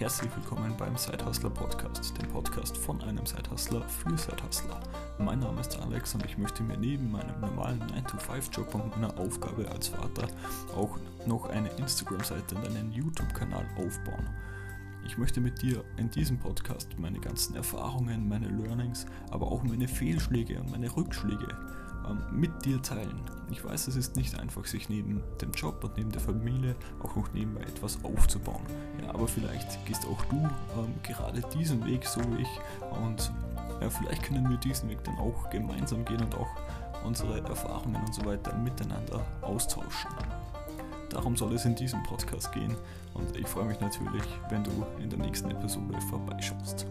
herzlich willkommen beim Sidehustler Podcast, dem Podcast von einem Sidehustler für Sidehustler. Mein Name ist Alex und ich möchte mir neben meinem normalen 9-to-5-Job und meiner Aufgabe als Vater auch noch eine Instagram-Seite und einen YouTube-Kanal aufbauen. Ich möchte mit dir in diesem Podcast meine ganzen Erfahrungen, meine Learnings, aber auch meine Fehlschläge und meine Rückschläge mit dir teilen. Ich weiß, es ist nicht einfach, sich neben dem Job und neben der Familie auch noch nebenbei etwas aufzubauen. Ja, aber vielleicht gehst auch du ähm, gerade diesen Weg, so wie ich. Und ja, vielleicht können wir diesen Weg dann auch gemeinsam gehen und auch unsere Erfahrungen und so weiter miteinander austauschen. Darum soll es in diesem Podcast gehen und ich freue mich natürlich, wenn du in der nächsten Episode vorbeischaust.